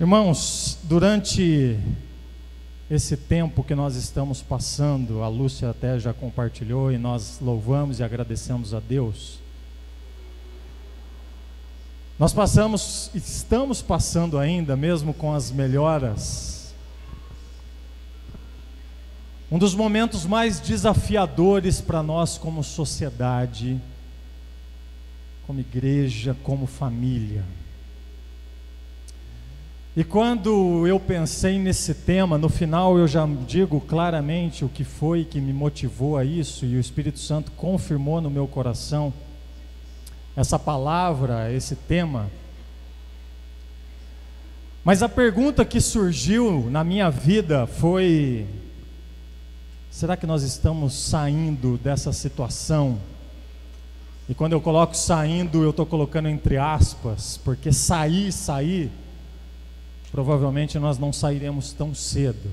Irmãos, durante esse tempo que nós estamos passando, a Lúcia até já compartilhou e nós louvamos e agradecemos a Deus. Nós passamos, estamos passando ainda, mesmo com as melhoras, um dos momentos mais desafiadores para nós como sociedade, como igreja, como família. E quando eu pensei nesse tema, no final eu já digo claramente o que foi que me motivou a isso, e o Espírito Santo confirmou no meu coração essa palavra, esse tema. Mas a pergunta que surgiu na minha vida foi: será que nós estamos saindo dessa situação? E quando eu coloco saindo, eu estou colocando entre aspas, porque sair, sair provavelmente nós não sairemos tão cedo.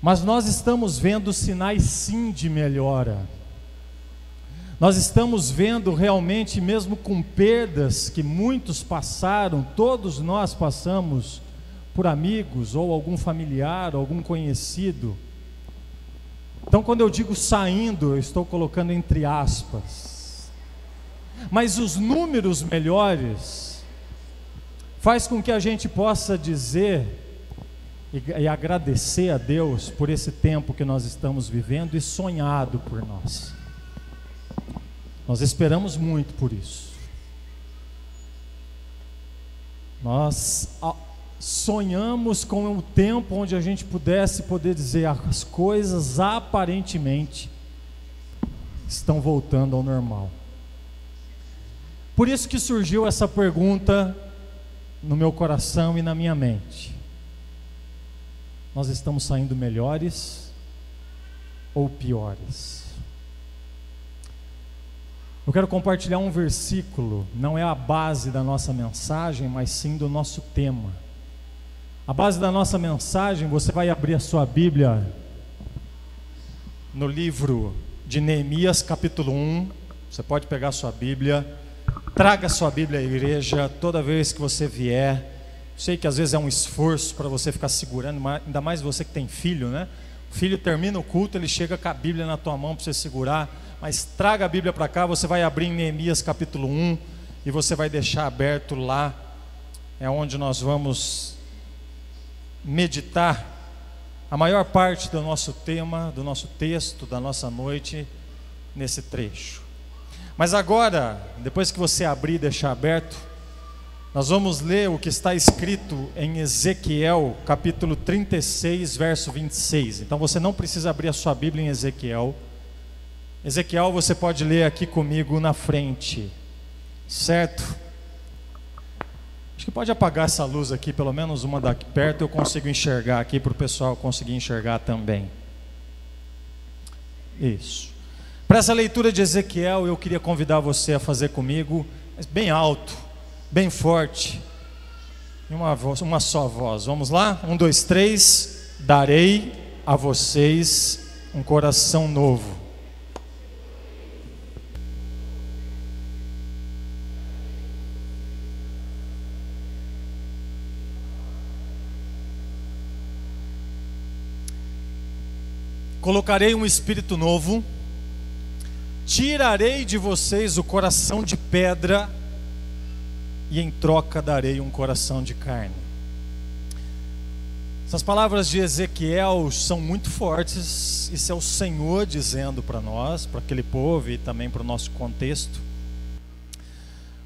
Mas nós estamos vendo sinais sim de melhora. Nós estamos vendo realmente, mesmo com perdas que muitos passaram, todos nós passamos por amigos ou algum familiar, algum conhecido. Então, quando eu digo saindo, eu estou colocando entre aspas. Mas os números melhores, faz com que a gente possa dizer e, e, agradecer a Deus por esse tempo que nós estamos vivendo e sonhado por nós. Nós esperamos muito por isso. Nós sonhamos com um tempo onde a gente pudesse poder dizer as coisas aparentemente estão voltando ao normal. Por isso que surgiu essa pergunta no meu coração e na minha mente. Nós estamos saindo melhores ou piores? Eu quero compartilhar um versículo, não é a base da nossa mensagem, mas sim do nosso tema. A base da nossa mensagem, você vai abrir a sua Bíblia no livro de Neemias, capítulo 1. Você pode pegar a sua Bíblia Traga sua Bíblia à igreja toda vez que você vier. Sei que às vezes é um esforço para você ficar segurando, ainda mais você que tem filho, né? O filho termina o culto, ele chega com a Bíblia na tua mão para você segurar, mas traga a Bíblia para cá, você vai abrir em Neemias capítulo 1 e você vai deixar aberto lá, é onde nós vamos meditar a maior parte do nosso tema, do nosso texto, da nossa noite, nesse trecho. Mas agora, depois que você abrir e deixar aberto, nós vamos ler o que está escrito em Ezequiel, capítulo 36, verso 26. Então você não precisa abrir a sua Bíblia em Ezequiel. Ezequiel você pode ler aqui comigo na frente, certo? Acho que pode apagar essa luz aqui, pelo menos uma daqui perto, eu consigo enxergar aqui para o pessoal conseguir enxergar também. Isso. Para essa leitura de Ezequiel, eu queria convidar você a fazer comigo, bem alto, bem forte, em uma, voz, uma só voz. Vamos lá? Um, dois, três. Darei a vocês um coração novo. Colocarei um espírito novo Tirarei de vocês o coração de pedra e em troca darei um coração de carne. Essas palavras de Ezequiel são muito fortes, isso é o Senhor dizendo para nós, para aquele povo e também para o nosso contexto.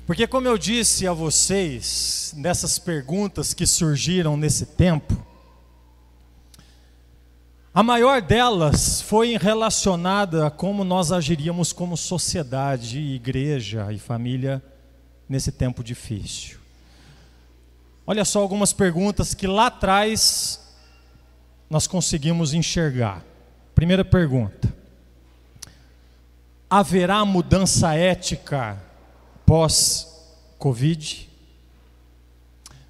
Porque, como eu disse a vocês, nessas perguntas que surgiram nesse tempo, a maior delas foi relacionada a como nós agiríamos como sociedade, igreja e família nesse tempo difícil. Olha só algumas perguntas que lá atrás nós conseguimos enxergar. Primeira pergunta: haverá mudança ética pós-Covid?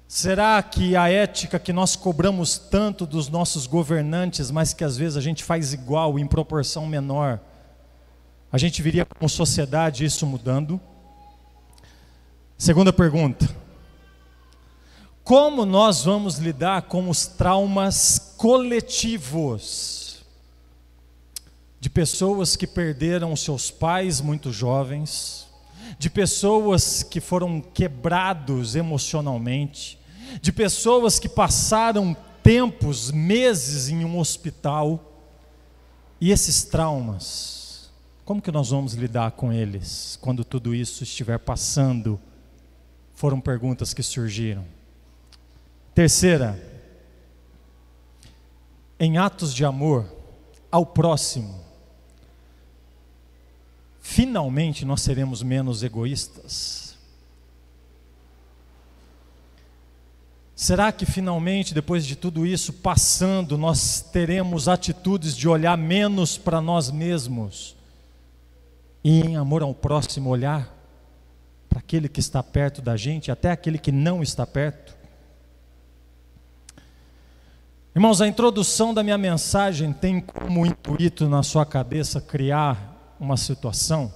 Será que a ética que nós cobramos tanto dos nossos governantes, mas que às vezes a gente faz igual em proporção menor, a gente viria como sociedade isso mudando? Segunda pergunta: como nós vamos lidar com os traumas coletivos de pessoas que perderam seus pais muito jovens, de pessoas que foram quebrados emocionalmente, de pessoas que passaram tempos, meses em um hospital. E esses traumas, como que nós vamos lidar com eles quando tudo isso estiver passando? Foram perguntas que surgiram. Terceira, em atos de amor ao próximo, finalmente nós seremos menos egoístas. Será que finalmente, depois de tudo isso passando, nós teremos atitudes de olhar menos para nós mesmos e, em amor ao próximo, olhar para aquele que está perto da gente, até aquele que não está perto? Irmãos, a introdução da minha mensagem tem como intuito na sua cabeça criar uma situação.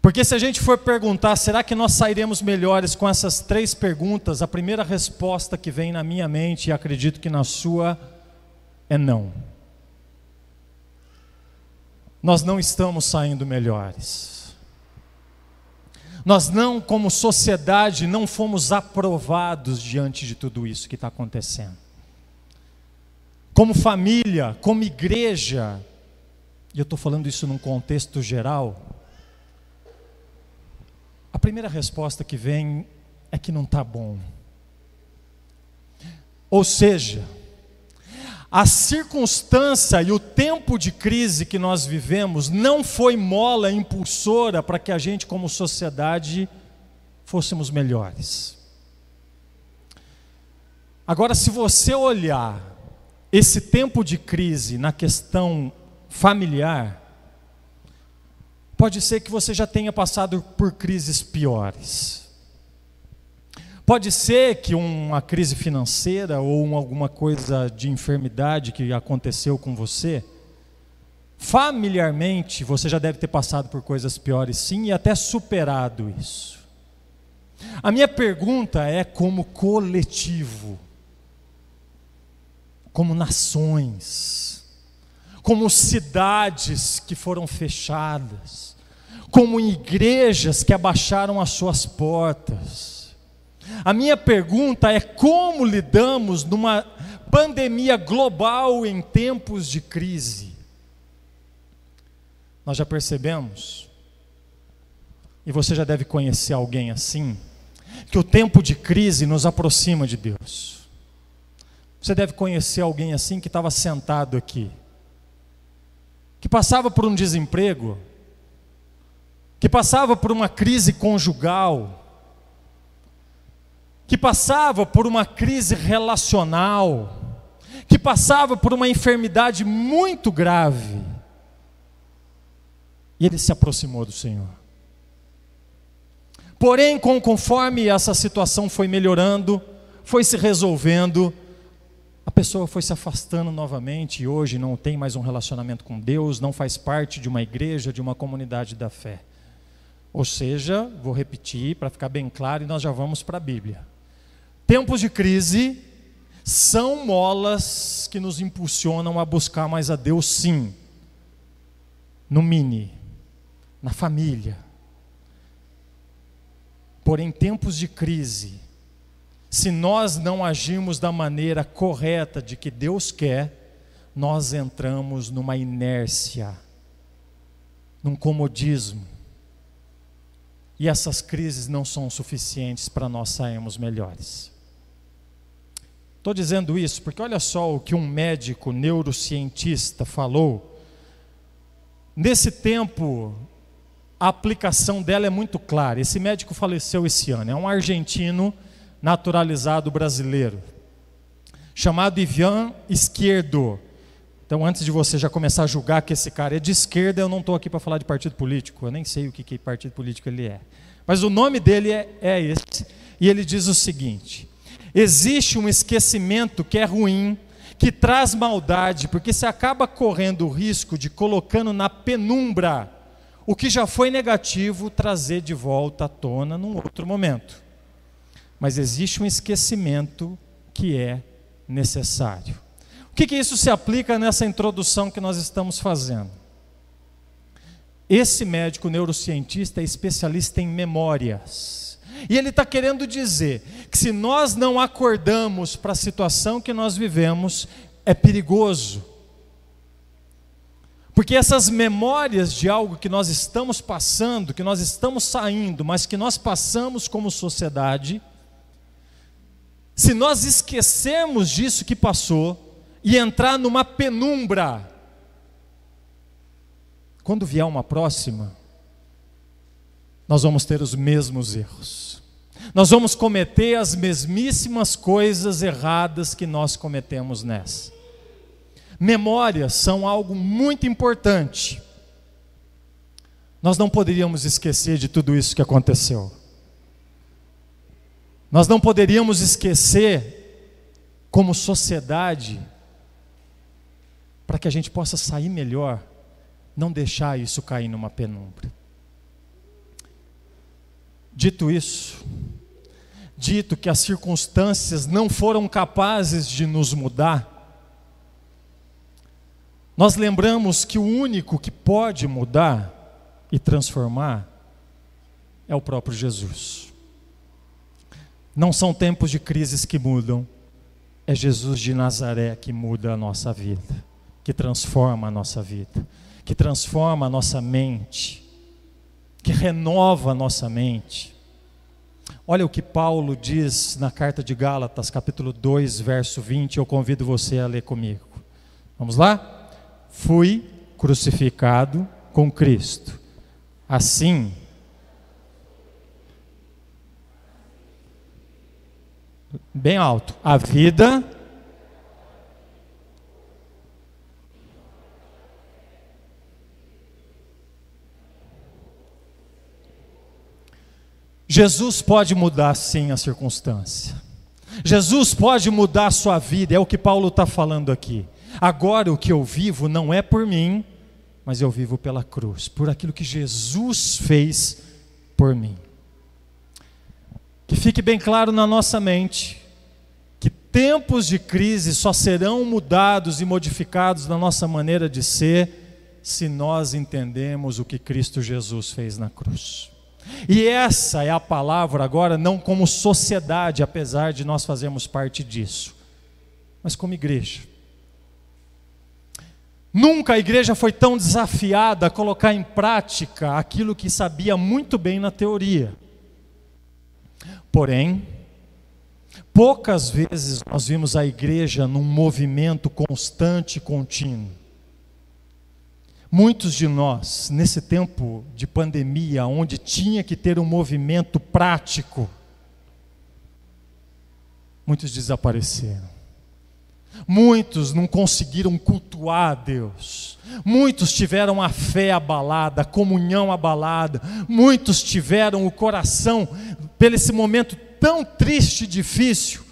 Porque se a gente for perguntar, será que nós sairemos melhores com essas três perguntas? A primeira resposta que vem na minha mente, e acredito que na sua, é não. Nós não estamos saindo melhores. Nós não, como sociedade, não fomos aprovados diante de tudo isso que está acontecendo. Como família, como igreja, e eu estou falando isso num contexto geral, a primeira resposta que vem é que não está bom. Ou seja, a circunstância e o tempo de crise que nós vivemos não foi mola impulsora para que a gente, como sociedade, fôssemos melhores. Agora, se você olhar esse tempo de crise na questão familiar, pode ser que você já tenha passado por crises piores. Pode ser que uma crise financeira ou alguma coisa de enfermidade que aconteceu com você, familiarmente você já deve ter passado por coisas piores sim e até superado isso. A minha pergunta é como coletivo, como nações, como cidades que foram fechadas, como igrejas que abaixaram as suas portas a minha pergunta é como lidamos numa pandemia global em tempos de crise? Nós já percebemos, e você já deve conhecer alguém assim, que o tempo de crise nos aproxima de Deus. Você deve conhecer alguém assim que estava sentado aqui, que passava por um desemprego, que passava por uma crise conjugal, que passava por uma crise relacional, que passava por uma enfermidade muito grave. E ele se aproximou do Senhor. Porém, conforme essa situação foi melhorando, foi se resolvendo, a pessoa foi se afastando novamente e hoje não tem mais um relacionamento com Deus, não faz parte de uma igreja, de uma comunidade da fé. Ou seja, vou repetir para ficar bem claro e nós já vamos para a Bíblia. Tempos de crise são molas que nos impulsionam a buscar mais a Deus, sim. No mini, na família. Porém, tempos de crise, se nós não agirmos da maneira correta de que Deus quer, nós entramos numa inércia, num comodismo. E essas crises não são suficientes para nós sairmos melhores. Estou dizendo isso porque olha só o que um médico neurocientista falou. Nesse tempo, a aplicação dela é muito clara. Esse médico faleceu esse ano, é um argentino naturalizado brasileiro, chamado Ivan Esquerdo. Então, antes de você já começar a julgar que esse cara é de esquerda, eu não estou aqui para falar de partido político, eu nem sei o que, que partido político ele é. Mas o nome dele é, é esse, e ele diz o seguinte: Existe um esquecimento que é ruim, que traz maldade, porque se acaba correndo o risco de colocando na penumbra o que já foi negativo, trazer de volta à tona num outro momento. Mas existe um esquecimento que é necessário. O que, que isso se aplica nessa introdução que nós estamos fazendo? Esse médico neurocientista é especialista em memórias. E ele está querendo dizer que se nós não acordamos para a situação que nós vivemos, é perigoso. Porque essas memórias de algo que nós estamos passando, que nós estamos saindo, mas que nós passamos como sociedade, se nós esquecermos disso que passou e entrar numa penumbra, quando vier uma próxima, nós vamos ter os mesmos erros. Nós vamos cometer as mesmíssimas coisas erradas que nós cometemos nessa. Memórias são algo muito importante. Nós não poderíamos esquecer de tudo isso que aconteceu. Nós não poderíamos esquecer, como sociedade, para que a gente possa sair melhor, não deixar isso cair numa penumbra. Dito isso, dito que as circunstâncias não foram capazes de nos mudar, nós lembramos que o único que pode mudar e transformar é o próprio Jesus. Não são tempos de crises que mudam, é Jesus de Nazaré que muda a nossa vida, que transforma a nossa vida, que transforma a nossa mente, que renova a nossa mente. Olha o que Paulo diz na carta de Gálatas, capítulo 2, verso 20, eu convido você a ler comigo. Vamos lá? Fui crucificado com Cristo. Assim, bem alto. A vida Jesus pode mudar sim a circunstância. Jesus pode mudar a sua vida, é o que Paulo está falando aqui. Agora o que eu vivo não é por mim, mas eu vivo pela cruz, por aquilo que Jesus fez por mim. Que fique bem claro na nossa mente tempos de crise só serão mudados e modificados na nossa maneira de ser se nós entendemos o que Cristo Jesus fez na cruz. E essa é a palavra agora, não como sociedade, apesar de nós fazermos parte disso, mas como igreja. Nunca a igreja foi tão desafiada a colocar em prática aquilo que sabia muito bem na teoria. Porém, poucas vezes nós vimos a igreja num movimento constante e contínuo. Muitos de nós, nesse tempo de pandemia, onde tinha que ter um movimento prático, muitos desapareceram. Muitos não conseguiram cultuar a Deus. Muitos tiveram a fé abalada, a comunhão abalada. Muitos tiveram o coração, pelo esse momento tão triste e difícil,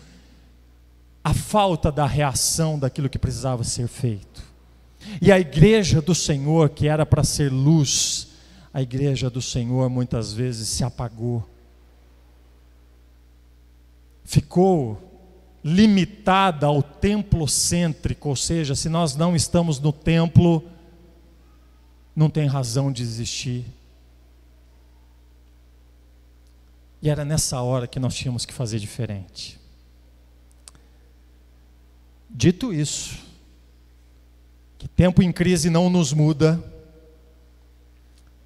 a falta da reação daquilo que precisava ser feito. E a igreja do Senhor, que era para ser luz, a igreja do Senhor muitas vezes se apagou. Ficou limitada ao templo cêntrico, ou seja, se nós não estamos no templo, não tem razão de existir. E era nessa hora que nós tínhamos que fazer diferente. Dito isso, que tempo em crise não nos muda,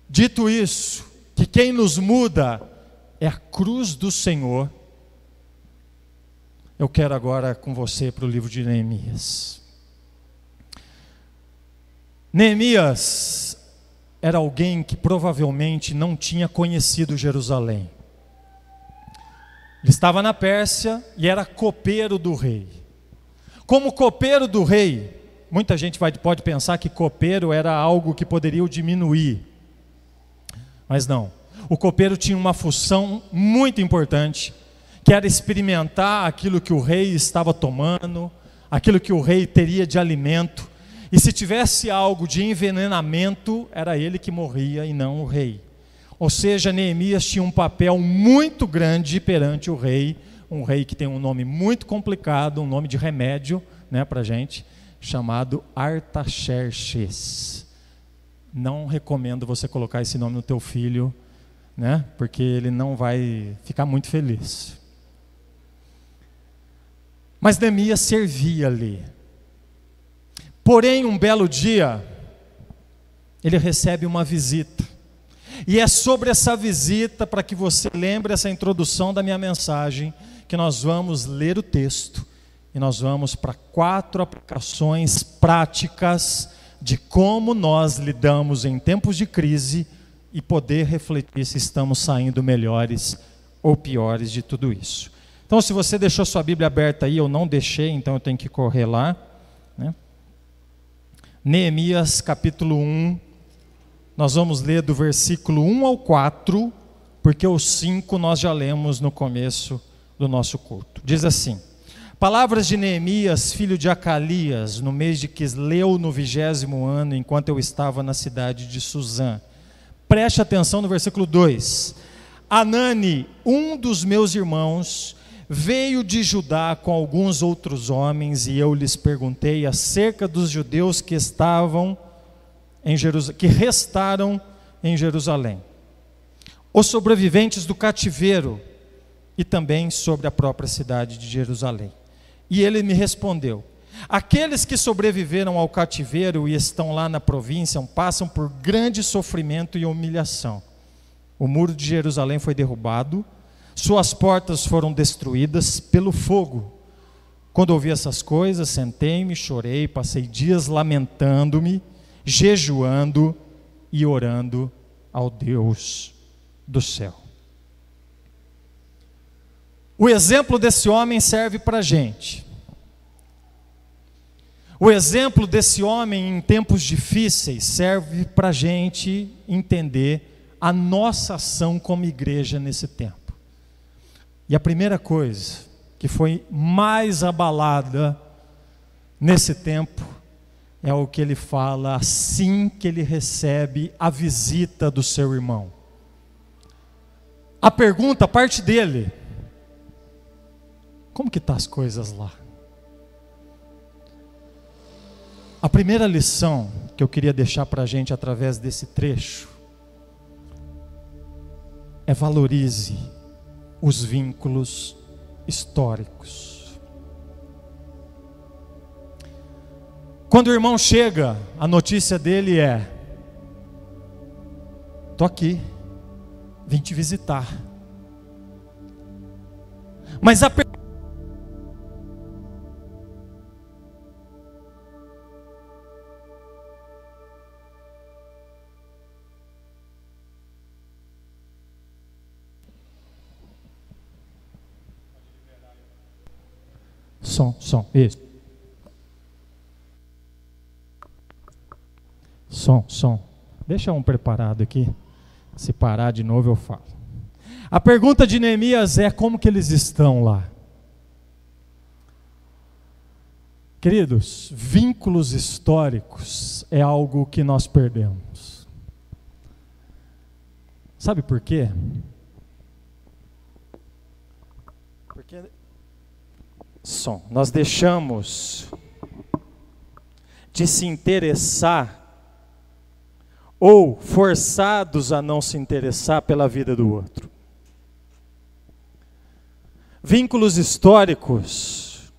dito isso, que quem nos muda é a cruz do Senhor, eu quero agora com você para o livro de Neemias. Neemias era alguém que provavelmente não tinha conhecido Jerusalém. Ele estava na Pérsia e era copeiro do rei. Como copeiro do rei, muita gente vai, pode pensar que copeiro era algo que poderia o diminuir. Mas não. O copeiro tinha uma função muito importante que era experimentar aquilo que o rei estava tomando, aquilo que o rei teria de alimento, e se tivesse algo de envenenamento, era ele que morria e não o rei. Ou seja, Neemias tinha um papel muito grande perante o rei, um rei que tem um nome muito complicado, um nome de remédio né, para a gente, chamado Artaxerxes. Não recomendo você colocar esse nome no teu filho, né, porque ele não vai ficar muito feliz. Mas Neemias servia ali. Porém, um belo dia, ele recebe uma visita. E é sobre essa visita, para que você lembre essa introdução da minha mensagem, que nós vamos ler o texto e nós vamos para quatro aplicações práticas de como nós lidamos em tempos de crise e poder refletir se estamos saindo melhores ou piores de tudo isso. Então, se você deixou sua Bíblia aberta aí, eu não deixei, então eu tenho que correr lá. Né? Neemias capítulo 1, nós vamos ler do versículo 1 ao 4, porque o 5 nós já lemos no começo do nosso culto. Diz assim: Palavras de Neemias, filho de Acalias, no mês de Quisleu, no vigésimo ano, enquanto eu estava na cidade de Suzã. Preste atenção no versículo 2. Anani, um dos meus irmãos, veio de Judá com alguns outros homens, e eu lhes perguntei acerca dos judeus que estavam em Jerusalém, que restaram em Jerusalém. Os sobreviventes do cativeiro e também sobre a própria cidade de Jerusalém. E ele me respondeu: Aqueles que sobreviveram ao cativeiro e estão lá na província passam por grande sofrimento e humilhação. O muro de Jerusalém foi derrubado, suas portas foram destruídas pelo fogo. Quando ouvi essas coisas, sentei-me, chorei, passei dias lamentando-me jejuando e orando ao Deus do céu. O exemplo desse homem serve para a gente. O exemplo desse homem em tempos difíceis serve para a gente entender a nossa ação como igreja nesse tempo. E a primeira coisa que foi mais abalada nesse tempo é o que ele fala assim que ele recebe a visita do seu irmão. A pergunta parte dele: Como que tá as coisas lá? A primeira lição que eu queria deixar para a gente através desse trecho é valorize os vínculos históricos. Quando o irmão chega, a notícia dele é: Estou aqui, vim te visitar. Mas a. Som, som, isso. Som, som. Deixa um preparado aqui. Se parar de novo eu falo. A pergunta de Neemias é como que eles estão lá? Queridos, vínculos históricos é algo que nós perdemos. Sabe por quê? Porque som, nós deixamos de se interessar ou forçados a não se interessar pela vida do outro. Vínculos históricos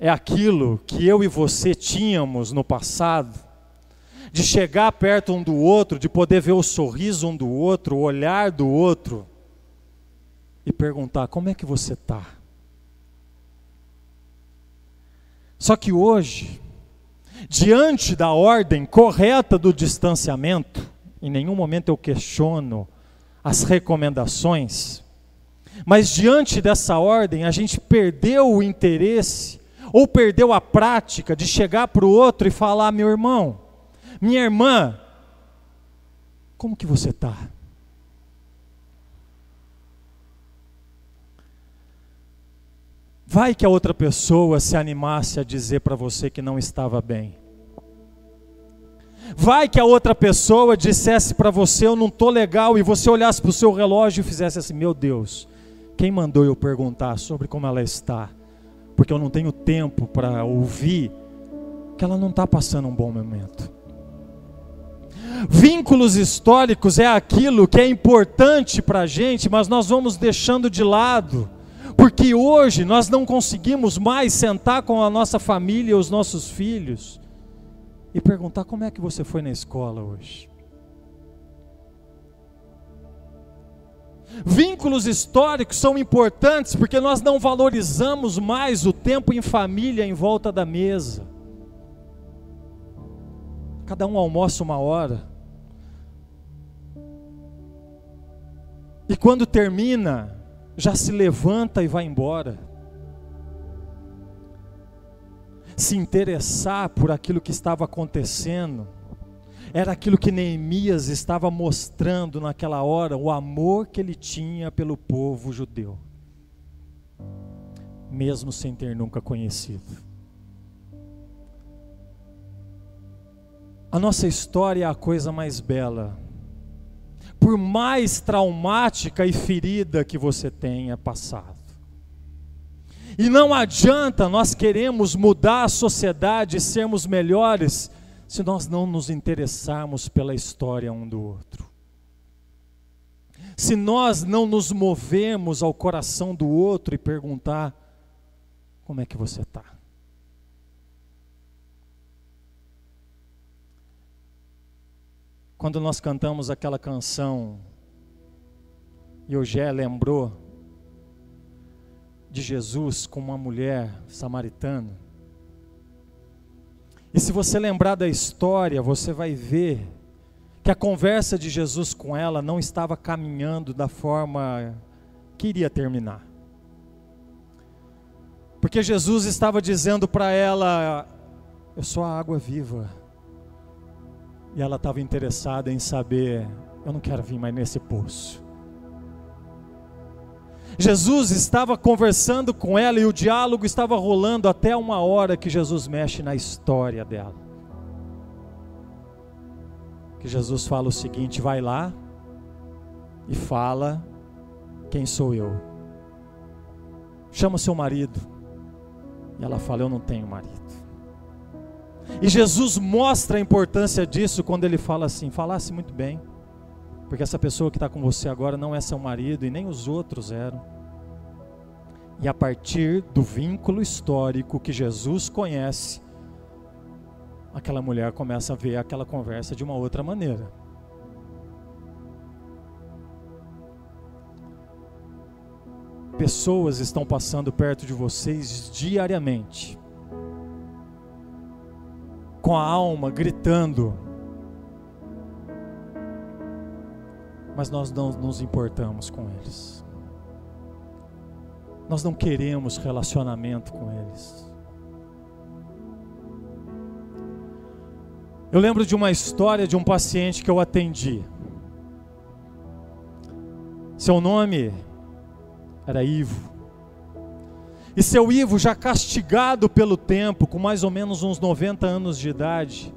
é aquilo que eu e você tínhamos no passado, de chegar perto um do outro, de poder ver o sorriso um do outro, o olhar do outro, e perguntar: como é que você está? Só que hoje, diante da ordem correta do distanciamento, em nenhum momento eu questiono as recomendações, mas diante dessa ordem a gente perdeu o interesse ou perdeu a prática de chegar para o outro e falar: meu irmão, minha irmã, como que você está? Vai que a outra pessoa se animasse a dizer para você que não estava bem. Vai que a outra pessoa dissesse para você, eu não estou legal, e você olhasse para o seu relógio e fizesse assim: Meu Deus, quem mandou eu perguntar sobre como ela está? Porque eu não tenho tempo para ouvir que ela não está passando um bom momento. Vínculos históricos é aquilo que é importante para a gente, mas nós vamos deixando de lado, porque hoje nós não conseguimos mais sentar com a nossa família os nossos filhos e perguntar como é que você foi na escola hoje. Vínculos históricos são importantes porque nós não valorizamos mais o tempo em família em volta da mesa. Cada um almoça uma hora. E quando termina, já se levanta e vai embora. Se interessar por aquilo que estava acontecendo, era aquilo que Neemias estava mostrando naquela hora, o amor que ele tinha pelo povo judeu, mesmo sem ter nunca conhecido. A nossa história é a coisa mais bela. Por mais traumática e ferida que você tenha passado. E não adianta nós queremos mudar a sociedade e sermos melhores se nós não nos interessarmos pela história um do outro. Se nós não nos movemos ao coração do outro e perguntar: como é que você está? Quando nós cantamos aquela canção, e o Gé lembrou de Jesus com uma mulher samaritana. E se você lembrar da história, você vai ver que a conversa de Jesus com ela não estava caminhando da forma que iria terminar. Porque Jesus estava dizendo para ela: Eu sou a água viva. E ela estava interessada em saber: eu não quero vir mais nesse poço. Jesus estava conversando com ela e o diálogo estava rolando até uma hora que Jesus mexe na história dela. Que Jesus fala o seguinte: vai lá e fala quem sou eu. Chama seu marido. E ela fala: Eu não tenho marido. E Jesus mostra a importância disso quando ele fala assim: falasse muito bem, porque essa pessoa que está com você agora não é seu marido e nem os outros eram. E a partir do vínculo histórico que Jesus conhece, aquela mulher começa a ver aquela conversa de uma outra maneira. Pessoas estão passando perto de vocês diariamente com a alma gritando. Mas nós não nos importamos com eles. Nós não queremos relacionamento com eles. Eu lembro de uma história de um paciente que eu atendi. Seu nome era Ivo. E seu Ivo, já castigado pelo tempo, com mais ou menos uns 90 anos de idade,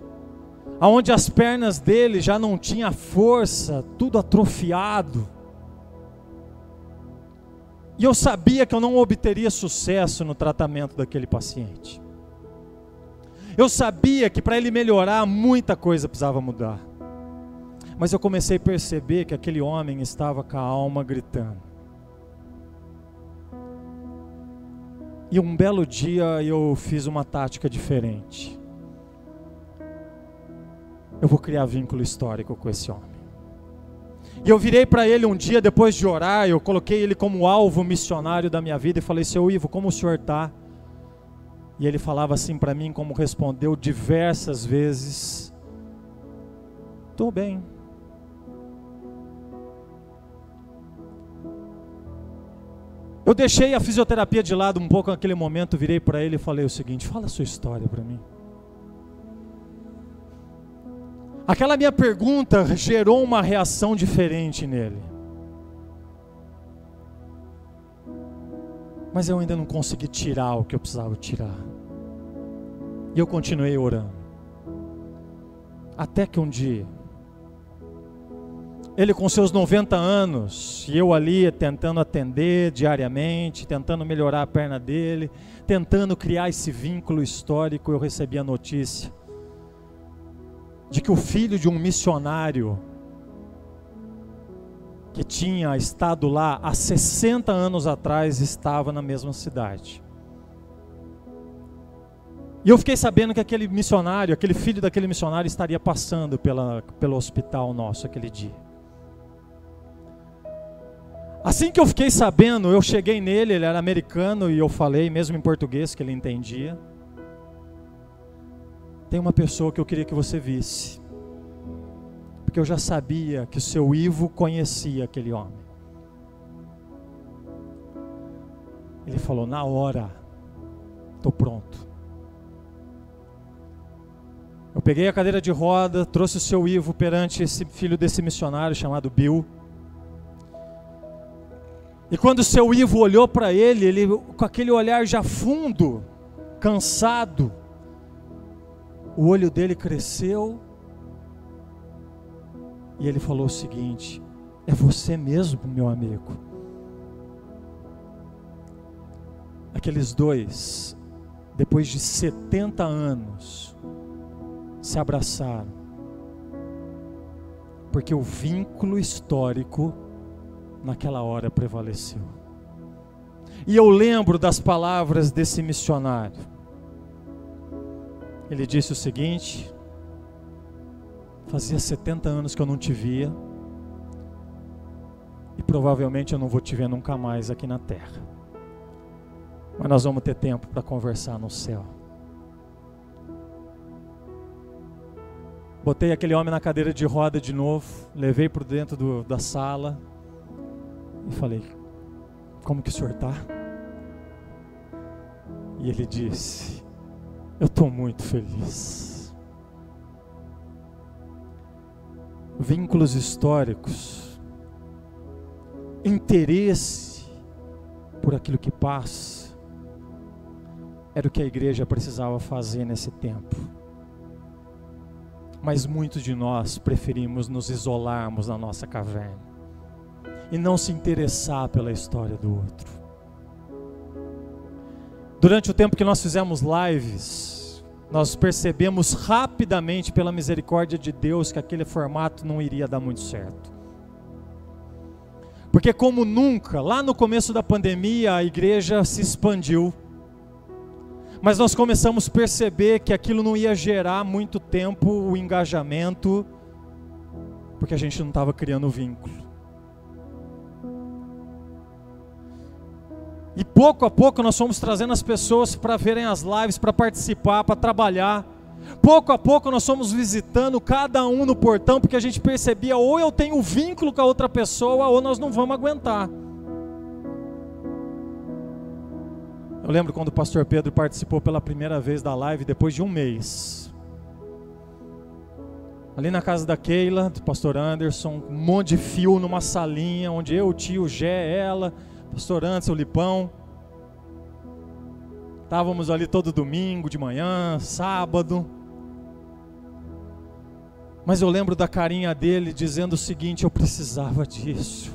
aonde as pernas dele já não tinha força, tudo atrofiado. E eu sabia que eu não obteria sucesso no tratamento daquele paciente. Eu sabia que para ele melhorar, muita coisa precisava mudar. Mas eu comecei a perceber que aquele homem estava com a alma gritando. E um belo dia eu fiz uma tática diferente. Eu vou criar vínculo histórico com esse homem. E eu virei para ele um dia, depois de orar, eu coloquei ele como alvo missionário da minha vida e falei: Seu Ivo, como o senhor está? E ele falava assim para mim, como respondeu diversas vezes: Estou bem. Eu deixei a fisioterapia de lado um pouco naquele momento, virei para ele e falei o seguinte: fala a sua história para mim. Aquela minha pergunta gerou uma reação diferente nele. Mas eu ainda não consegui tirar o que eu precisava tirar. E eu continuei orando. Até que um dia, ele com seus 90 anos, e eu ali tentando atender diariamente, tentando melhorar a perna dele, tentando criar esse vínculo histórico, eu recebi a notícia de que o filho de um missionário que tinha estado lá há 60 anos atrás estava na mesma cidade. E eu fiquei sabendo que aquele missionário, aquele filho daquele missionário estaria passando pela, pelo hospital nosso aquele dia. Assim que eu fiquei sabendo, eu cheguei nele, ele era americano e eu falei, mesmo em português, que ele entendia. Tem uma pessoa que eu queria que você visse porque eu já sabia que o seu Ivo conhecia aquele homem. Ele falou: Na hora, estou pronto. Eu peguei a cadeira de roda, trouxe o seu Ivo perante esse filho desse missionário chamado Bill. E quando seu Ivo olhou para ele, ele com aquele olhar já fundo, cansado, o olho dele cresceu e ele falou o seguinte: É você mesmo, meu amigo. Aqueles dois, depois de 70 anos, se abraçaram, porque o vínculo histórico naquela hora prevaleceu. E eu lembro das palavras desse missionário. Ele disse o seguinte: Fazia 70 anos que eu não te via. E provavelmente eu não vou te ver nunca mais aqui na terra. Mas nós vamos ter tempo para conversar no céu. Botei aquele homem na cadeira de roda de novo, levei para dentro do, da sala e falei: Como que o senhor está? E ele disse: Eu estou muito feliz. vínculos históricos, interesse por aquilo que passa, era o que a igreja precisava fazer nesse tempo. Mas muitos de nós preferimos nos isolarmos na nossa caverna e não se interessar pela história do outro. Durante o tempo que nós fizemos lives, nós percebemos rapidamente, pela misericórdia de Deus, que aquele formato não iria dar muito certo. Porque, como nunca, lá no começo da pandemia, a igreja se expandiu, mas nós começamos a perceber que aquilo não ia gerar muito tempo o engajamento, porque a gente não estava criando vínculo. E pouco a pouco nós fomos trazendo as pessoas para verem as lives, para participar, para trabalhar. Pouco a pouco nós fomos visitando cada um no portão, porque a gente percebia ou eu tenho vínculo com a outra pessoa, ou nós não vamos aguentar. Eu lembro quando o pastor Pedro participou pela primeira vez da live, depois de um mês. Ali na casa da Keila, do pastor Anderson, um monte de fio numa salinha, onde eu, o tio, Gé, ela pastor Anderson, o Lipão. Estávamos ali todo domingo de manhã, sábado. Mas eu lembro da carinha dele dizendo o seguinte: eu precisava disso.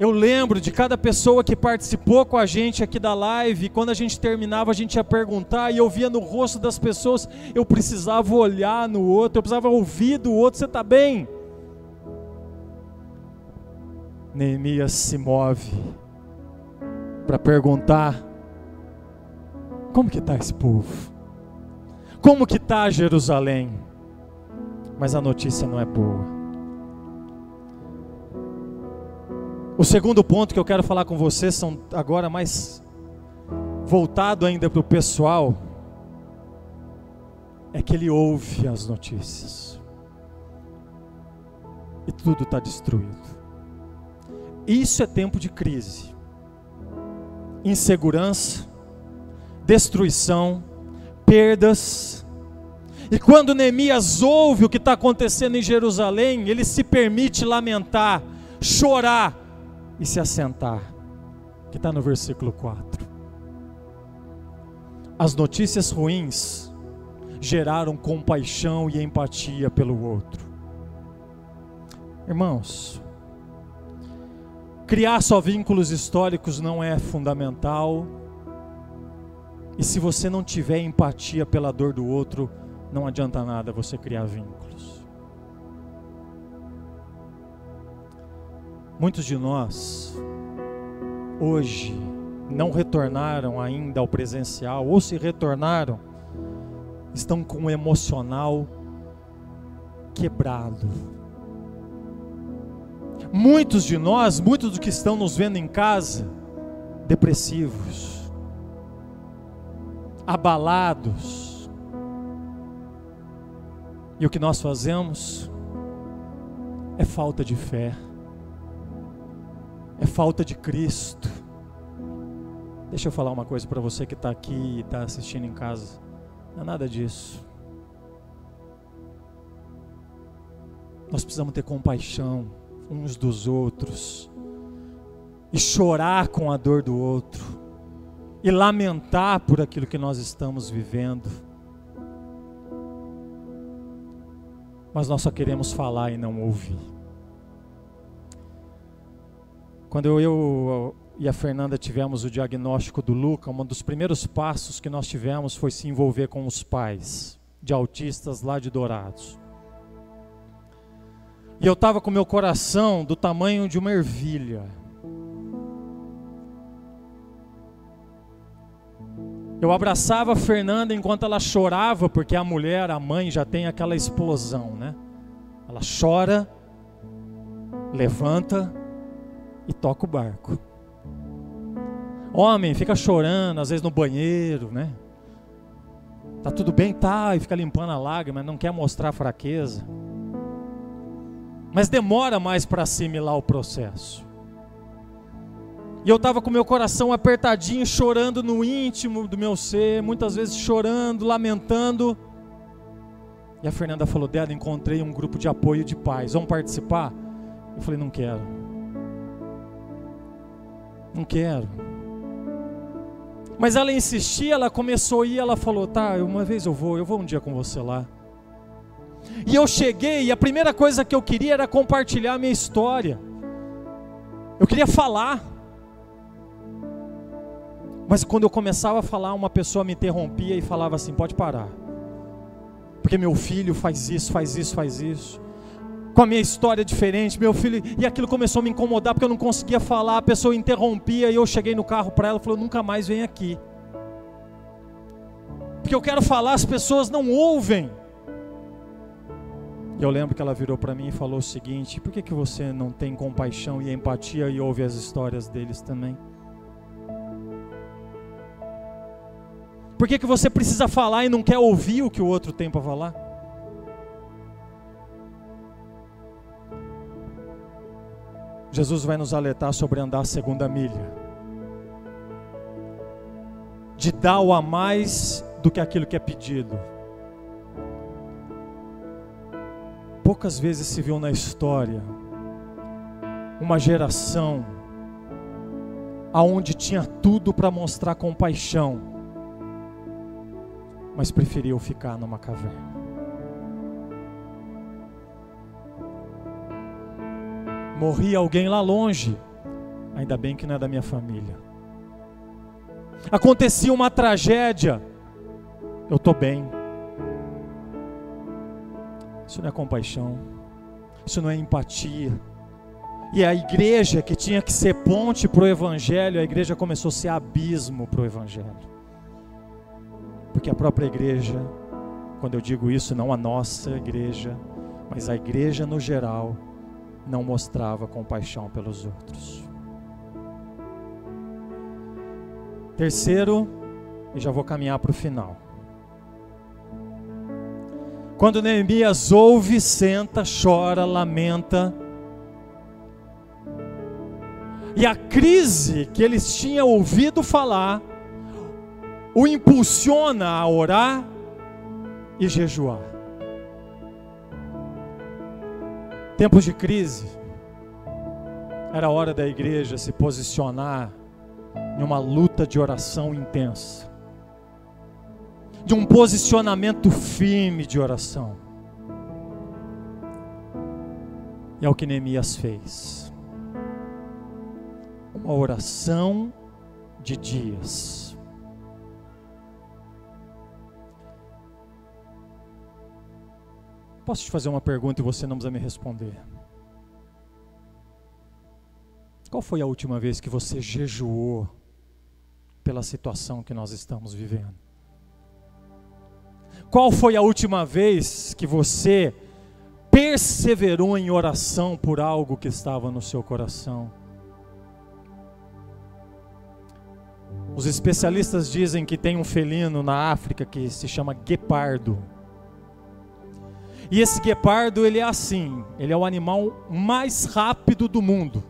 Eu lembro de cada pessoa que participou com a gente aqui da live, quando a gente terminava, a gente ia perguntar, e eu via no rosto das pessoas, eu precisava olhar no outro, eu precisava ouvir do outro, você está bem? Neemias se move para perguntar: como que está esse povo? Como que está Jerusalém? Mas a notícia não é boa. O segundo ponto que eu quero falar com vocês são agora mais voltado ainda para o pessoal é que ele ouve as notícias e tudo está destruído. Isso é tempo de crise, insegurança, destruição, perdas. E quando Neemias ouve o que está acontecendo em Jerusalém, ele se permite lamentar, chorar e se assentar, que está no versículo 4. as notícias ruins geraram compaixão e empatia pelo outro. Irmãos, criar só vínculos históricos não é fundamental. E se você não tiver empatia pela dor do outro, não adianta nada você criar vínculos. Muitos de nós, hoje, não retornaram ainda ao presencial, ou se retornaram, estão com o emocional quebrado. Muitos de nós, muitos dos que estão nos vendo em casa, depressivos, abalados. E o que nós fazemos é falta de fé, é falta de Cristo. Deixa eu falar uma coisa para você que está aqui e está assistindo em casa. Não é nada disso. Nós precisamos ter compaixão uns dos outros e chorar com a dor do outro e lamentar por aquilo que nós estamos vivendo. Mas nós só queremos falar e não ouvir. Quando eu, e a Fernanda tivemos o diagnóstico do Luca, um dos primeiros passos que nós tivemos foi se envolver com os pais de autistas lá de Dourados. E eu estava com meu coração do tamanho de uma ervilha. Eu abraçava a Fernanda enquanto ela chorava, porque a mulher, a mãe, já tem aquela explosão, né? Ela chora, levanta e toca o barco. Homem fica chorando, às vezes no banheiro, né? Tá tudo bem, tá, e fica limpando a lágrima, não quer mostrar fraqueza. Mas demora mais para assimilar o processo. E eu estava com meu coração apertadinho, chorando no íntimo do meu ser, muitas vezes chorando, lamentando. E a Fernanda falou: Dela, encontrei um grupo de apoio de pais, vamos participar? Eu falei: Não quero. Não quero. Mas ela insistia, ela começou a ir, ela falou: tá, uma vez eu vou, eu vou um dia com você lá. E eu cheguei, e a primeira coisa que eu queria era compartilhar a minha história. Eu queria falar. Mas quando eu começava a falar, uma pessoa me interrompia e falava assim: pode parar. Porque meu filho faz isso, faz isso, faz isso com a minha história diferente, meu filho, e aquilo começou a me incomodar porque eu não conseguia falar, a pessoa interrompia e eu cheguei no carro para ela e falou: "Nunca mais vem aqui". Porque eu quero falar, as pessoas não ouvem. Eu lembro que ela virou para mim e falou o seguinte: "Por que que você não tem compaixão e empatia e ouve as histórias deles também?" Por que, que você precisa falar e não quer ouvir o que o outro tem para falar? Jesus vai nos alertar sobre andar a segunda milha. De dar o a mais do que aquilo que é pedido. Poucas vezes se viu na história uma geração aonde tinha tudo para mostrar compaixão, mas preferiu ficar numa caverna. Morria alguém lá longe. Ainda bem que não é da minha família. Acontecia uma tragédia. Eu estou bem. Isso não é compaixão. Isso não é empatia. E a igreja que tinha que ser ponte para o Evangelho, a igreja começou a ser abismo para o Evangelho. Porque a própria igreja, quando eu digo isso, não a nossa igreja, mas a igreja no geral, não mostrava compaixão pelos outros. Terceiro, e já vou caminhar para o final. Quando Neemias ouve, senta, chora, lamenta, e a crise que eles tinham ouvido falar o impulsiona a orar e jejuar. Tempos de crise, era hora da igreja se posicionar em uma luta de oração intensa. De um posicionamento firme de oração. E é o que Neemias fez. Uma oração de dias. Posso te fazer uma pergunta e você não precisa me responder? Qual foi a última vez que você jejuou pela situação que nós estamos vivendo? Qual foi a última vez que você perseverou em oração por algo que estava no seu coração? Os especialistas dizem que tem um felino na África que se chama guepardo. E esse guepardo, ele é assim, ele é o animal mais rápido do mundo.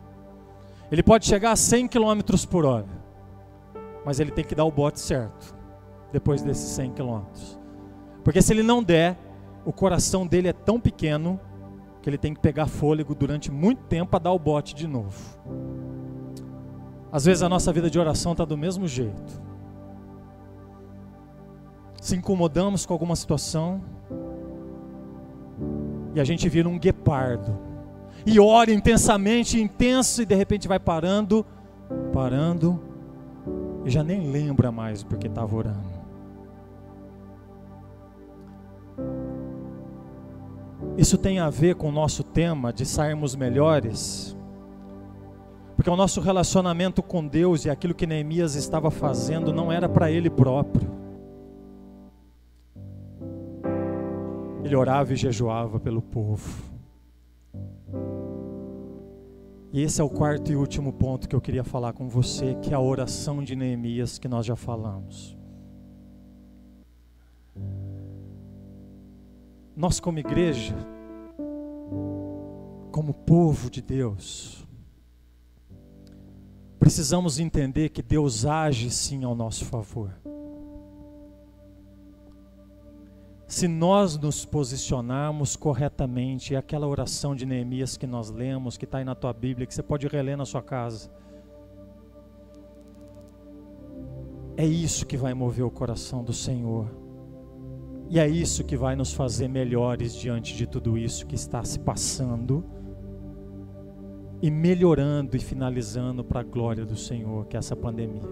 Ele pode chegar a 100 km por hora, mas ele tem que dar o bote certo, depois desses 100 km. Porque se ele não der, o coração dele é tão pequeno que ele tem que pegar fôlego durante muito tempo para dar o bote de novo. Às vezes a nossa vida de oração está do mesmo jeito. Se incomodamos com alguma situação e a gente vira um guepardo. E ora intensamente, intenso, e de repente vai parando, parando, e já nem lembra mais porque estava orando. Isso tem a ver com o nosso tema de sairmos melhores, porque o nosso relacionamento com Deus e aquilo que Neemias estava fazendo não era para ele próprio. Ele orava e jejuava pelo povo. E esse é o quarto e último ponto que eu queria falar com você, que é a oração de Neemias que nós já falamos. Nós, como igreja, como povo de Deus, precisamos entender que Deus age sim ao nosso favor. Se nós nos posicionarmos corretamente, é aquela oração de Neemias que nós lemos, que está aí na tua Bíblia, que você pode reler na sua casa. É isso que vai mover o coração do Senhor. E é isso que vai nos fazer melhores diante de tudo isso que está se passando e melhorando e finalizando para a glória do Senhor, que é essa pandemia.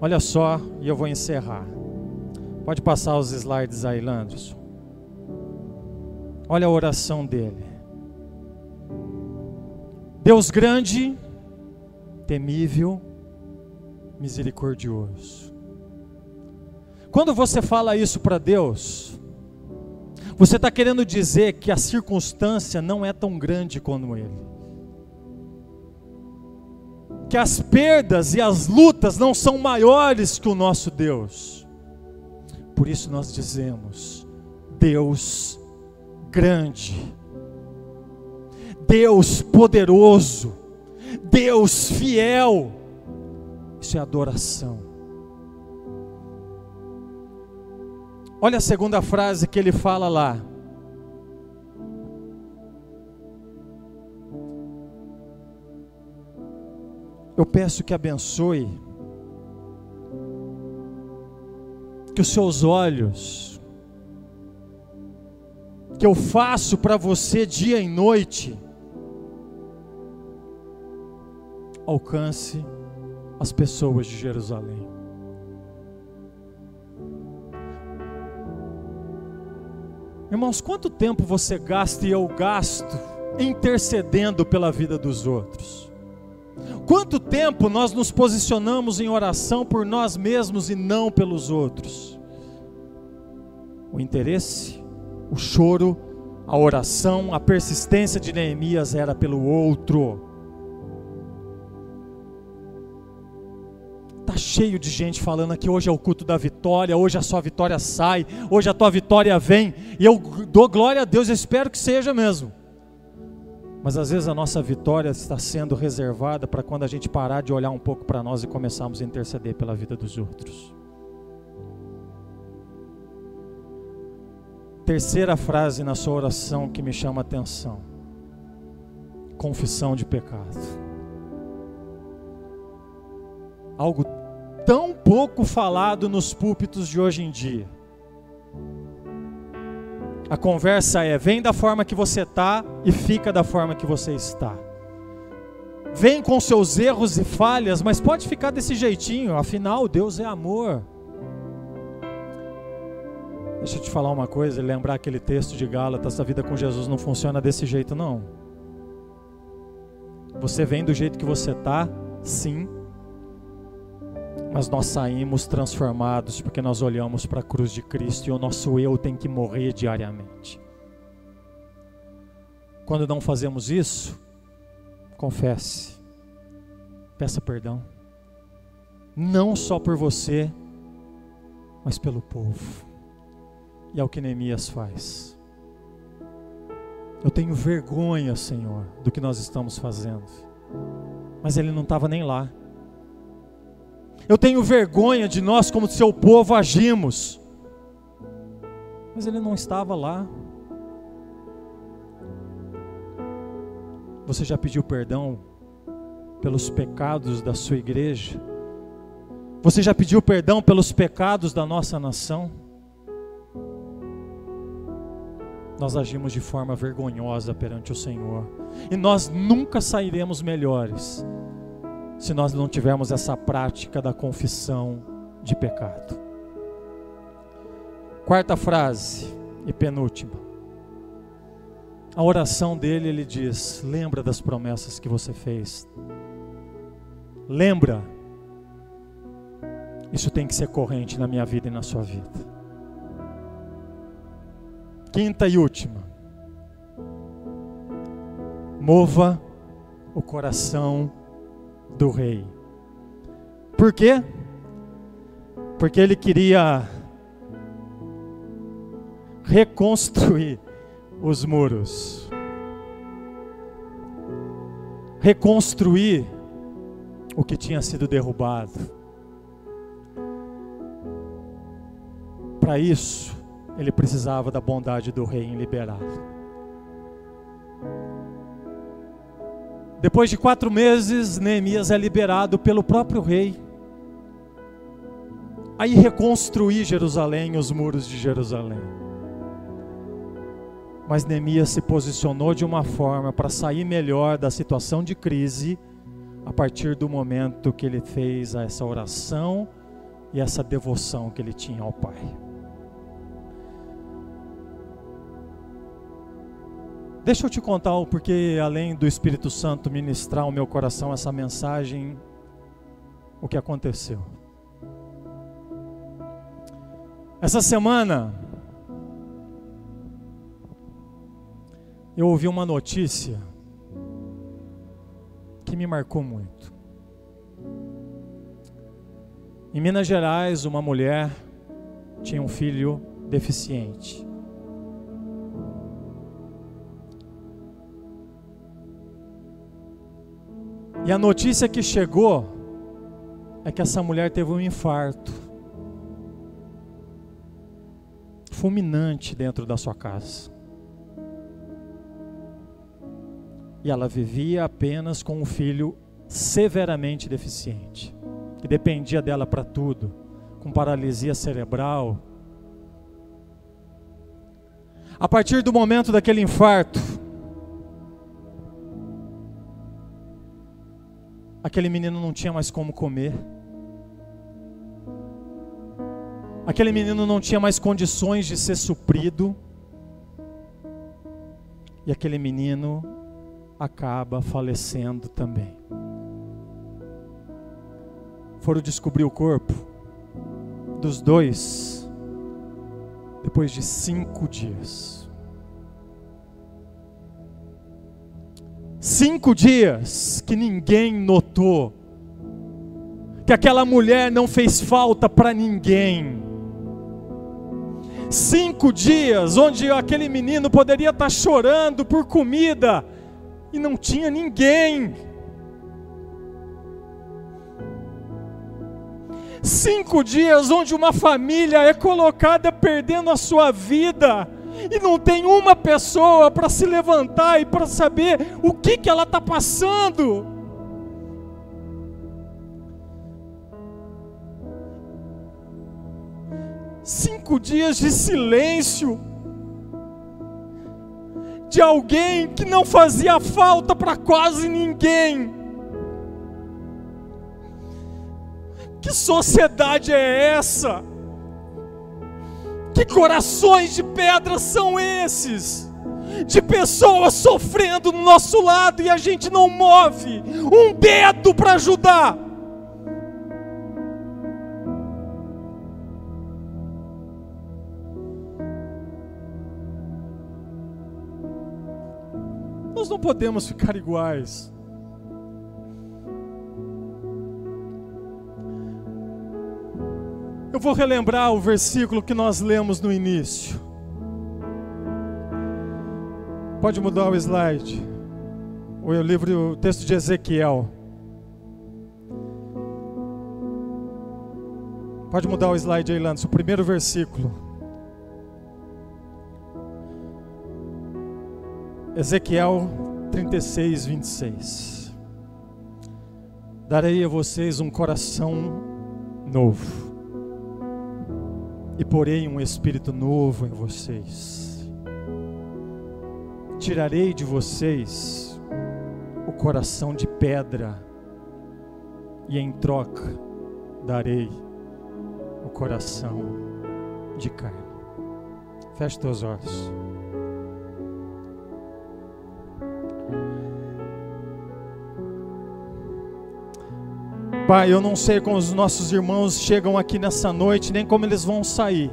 Olha só, e eu vou encerrar. Pode passar os slides aí, Landros. Olha a oração dele. Deus grande, temível, misericordioso. Quando você fala isso para Deus, você está querendo dizer que a circunstância não é tão grande como Ele, que as perdas e as lutas não são maiores que o nosso Deus. Por isso nós dizemos: Deus grande, Deus poderoso, Deus fiel. Isso é adoração. Olha a segunda frase que ele fala lá. Eu peço que abençoe, que os seus olhos, que eu faço para você dia e noite, alcance as pessoas de Jerusalém. Irmãos, quanto tempo você gasta e eu gasto intercedendo pela vida dos outros? Quanto tempo nós nos posicionamos em oração por nós mesmos e não pelos outros? O interesse, o choro, a oração, a persistência de Neemias era pelo outro. Tá cheio de gente falando aqui hoje é o culto da vitória, hoje a sua vitória sai, hoje a tua vitória vem, e eu dou glória a Deus, eu espero que seja mesmo. Mas às vezes a nossa vitória está sendo reservada para quando a gente parar de olhar um pouco para nós e começarmos a interceder pela vida dos outros. Terceira frase na sua oração que me chama a atenção: confissão de pecado. Algo pouco falado nos púlpitos de hoje em dia. A conversa é: vem da forma que você está e fica da forma que você está. Vem com seus erros e falhas, mas pode ficar desse jeitinho, afinal, Deus é amor. Deixa eu te falar uma coisa, lembrar aquele texto de Gálatas: a vida com Jesus não funciona desse jeito, não. Você vem do jeito que você está, sim, mas nós saímos transformados porque nós olhamos para a cruz de Cristo e o nosso eu tem que morrer diariamente. Quando não fazemos isso, confesse, peça perdão, não só por você, mas pelo povo. E é o que Neemias faz. Eu tenho vergonha, Senhor, do que nós estamos fazendo. Mas ele não estava nem lá. Eu tenho vergonha de nós, como seu povo, agimos. Mas ele não estava lá. Você já pediu perdão pelos pecados da sua igreja? Você já pediu perdão pelos pecados da nossa nação? Nós agimos de forma vergonhosa perante o Senhor, e nós nunca sairemos melhores se nós não tivermos essa prática da confissão de pecado. Quarta frase e penúltima. A oração dele, ele diz: Lembra das promessas que você fez. Lembra. Isso tem que ser corrente na minha vida e na sua vida. Quinta e última. Mova o coração do rei. Por quê? Porque ele queria reconstruir os muros. Reconstruir o que tinha sido derrubado. Para isso, ele precisava da bondade do rei em liberá-lo. Depois de quatro meses, Neemias é liberado pelo próprio rei. Aí reconstruir Jerusalém, os muros de Jerusalém. Mas Neemias se posicionou de uma forma para sair melhor da situação de crise, a partir do momento que ele fez essa oração e essa devoção que ele tinha ao Pai. Deixa eu te contar o porquê, além do Espírito Santo ministrar ao meu coração essa mensagem, o que aconteceu. Essa semana, eu ouvi uma notícia que me marcou muito. Em Minas Gerais, uma mulher tinha um filho deficiente. E a notícia que chegou é que essa mulher teve um infarto fulminante dentro da sua casa. E ela vivia apenas com um filho severamente deficiente, que dependia dela para tudo, com paralisia cerebral. A partir do momento daquele infarto, aquele menino não tinha mais como comer. Aquele menino não tinha mais condições de ser suprido. E aquele menino acaba falecendo também. Foram descobrir o corpo dos dois depois de cinco dias. Cinco dias que ninguém notou, que aquela mulher não fez falta para ninguém. Cinco dias onde aquele menino poderia estar tá chorando por comida e não tinha ninguém. Cinco dias onde uma família é colocada perdendo a sua vida e não tem uma pessoa para se levantar e para saber o que, que ela está passando. 45 dias de silêncio de alguém que não fazia falta para quase ninguém. Que sociedade é essa? Que corações de pedra são esses? De pessoas sofrendo do nosso lado e a gente não move um dedo para ajudar. Nós não podemos ficar iguais. Eu vou relembrar o versículo que nós lemos no início. Pode mudar o slide. O livro, o texto de Ezequiel. Pode mudar o slide aí, Lance, o primeiro versículo. Ezequiel 36, 26. Darei a vocês um coração novo, e porei um espírito novo em vocês. Tirarei de vocês o coração de pedra, e em troca darei o coração de carne. Feche teus olhos. Pai, eu não sei como os nossos irmãos chegam aqui nessa noite, nem como eles vão sair.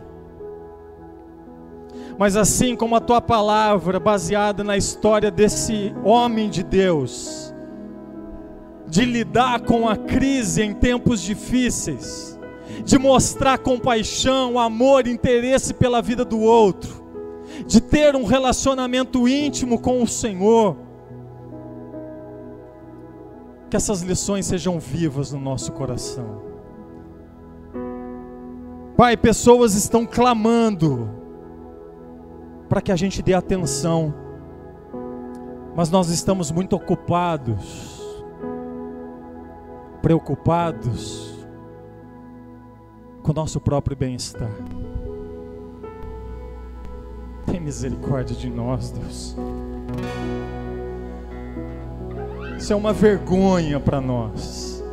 Mas assim como a tua palavra, baseada na história desse homem de Deus, de lidar com a crise em tempos difíceis, de mostrar compaixão, amor, interesse pela vida do outro, de ter um relacionamento íntimo com o Senhor, que essas lições sejam vivas no nosso coração. Pai, pessoas estão clamando para que a gente dê atenção, mas nós estamos muito ocupados, preocupados com o nosso próprio bem-estar. Tem misericórdia de nós, Deus. Isso é uma vergonha para nós.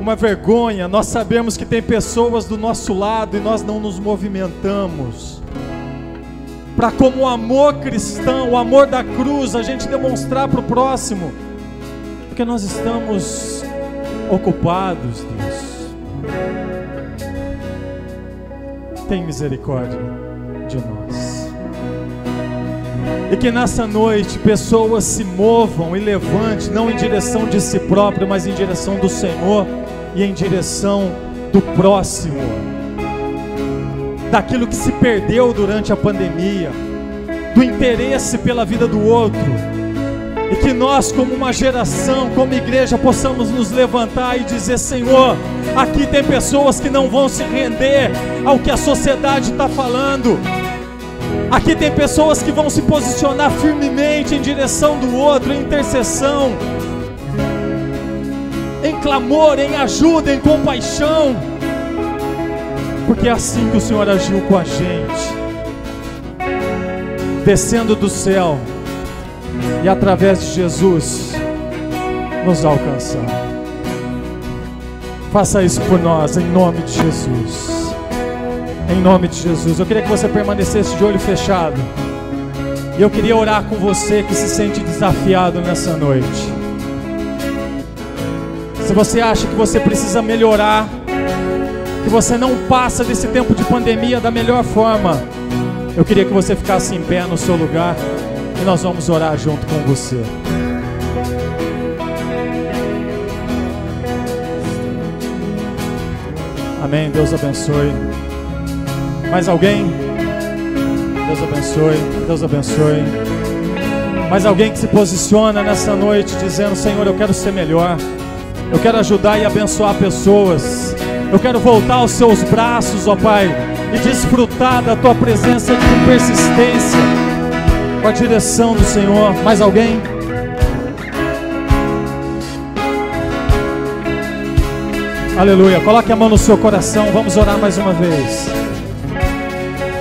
Uma vergonha, nós sabemos que tem pessoas do nosso lado e nós não nos movimentamos. Para, como o amor cristão, o amor da cruz, a gente demonstrar para o próximo, porque nós estamos ocupados, Deus. Tem misericórdia de nós. E que nessa noite pessoas se movam e levantem, não em direção de si próprio, mas em direção do Senhor e em direção do próximo, daquilo que se perdeu durante a pandemia, do interesse pela vida do outro, e que nós, como uma geração, como igreja, possamos nos levantar e dizer: Senhor, aqui tem pessoas que não vão se render ao que a sociedade está falando Aqui tem pessoas que vão se posicionar firmemente em direção do outro, em intercessão, em clamor, em ajuda, em compaixão, porque é assim que o Senhor agiu com a gente, descendo do céu e através de Jesus nos alcançando. Faça isso por nós, em nome de Jesus. Em nome de Jesus. Eu queria que você permanecesse de olho fechado. E eu queria orar com você que se sente desafiado nessa noite. Se você acha que você precisa melhorar, que você não passa desse tempo de pandemia da melhor forma, eu queria que você ficasse em pé no seu lugar e nós vamos orar junto com você. Amém. Deus abençoe. Mais alguém? Deus abençoe, Deus abençoe. Mais alguém que se posiciona nessa noite dizendo: Senhor, eu quero ser melhor. Eu quero ajudar e abençoar pessoas. Eu quero voltar aos seus braços, ó Pai, e desfrutar da tua presença com persistência, com a direção do Senhor. Mais alguém? Aleluia. Coloque a mão no seu coração. Vamos orar mais uma vez.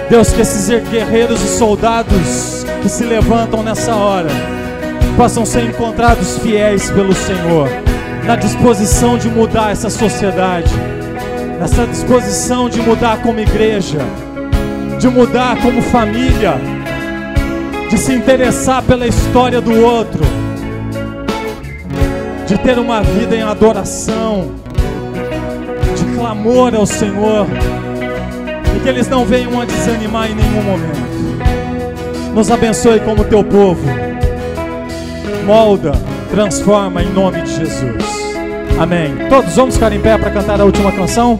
Deus, que esses guerreiros e soldados que se levantam nessa hora possam ser encontrados fiéis pelo Senhor, na disposição de mudar essa sociedade, nessa disposição de mudar como igreja, de mudar como família, de se interessar pela história do outro, de ter uma vida em adoração clamor ao Senhor que eles não venham a desanimar em nenhum momento. Nos abençoe como teu povo. Molda, transforma em nome de Jesus. Amém. Todos vamos ficar em pé para cantar a última canção?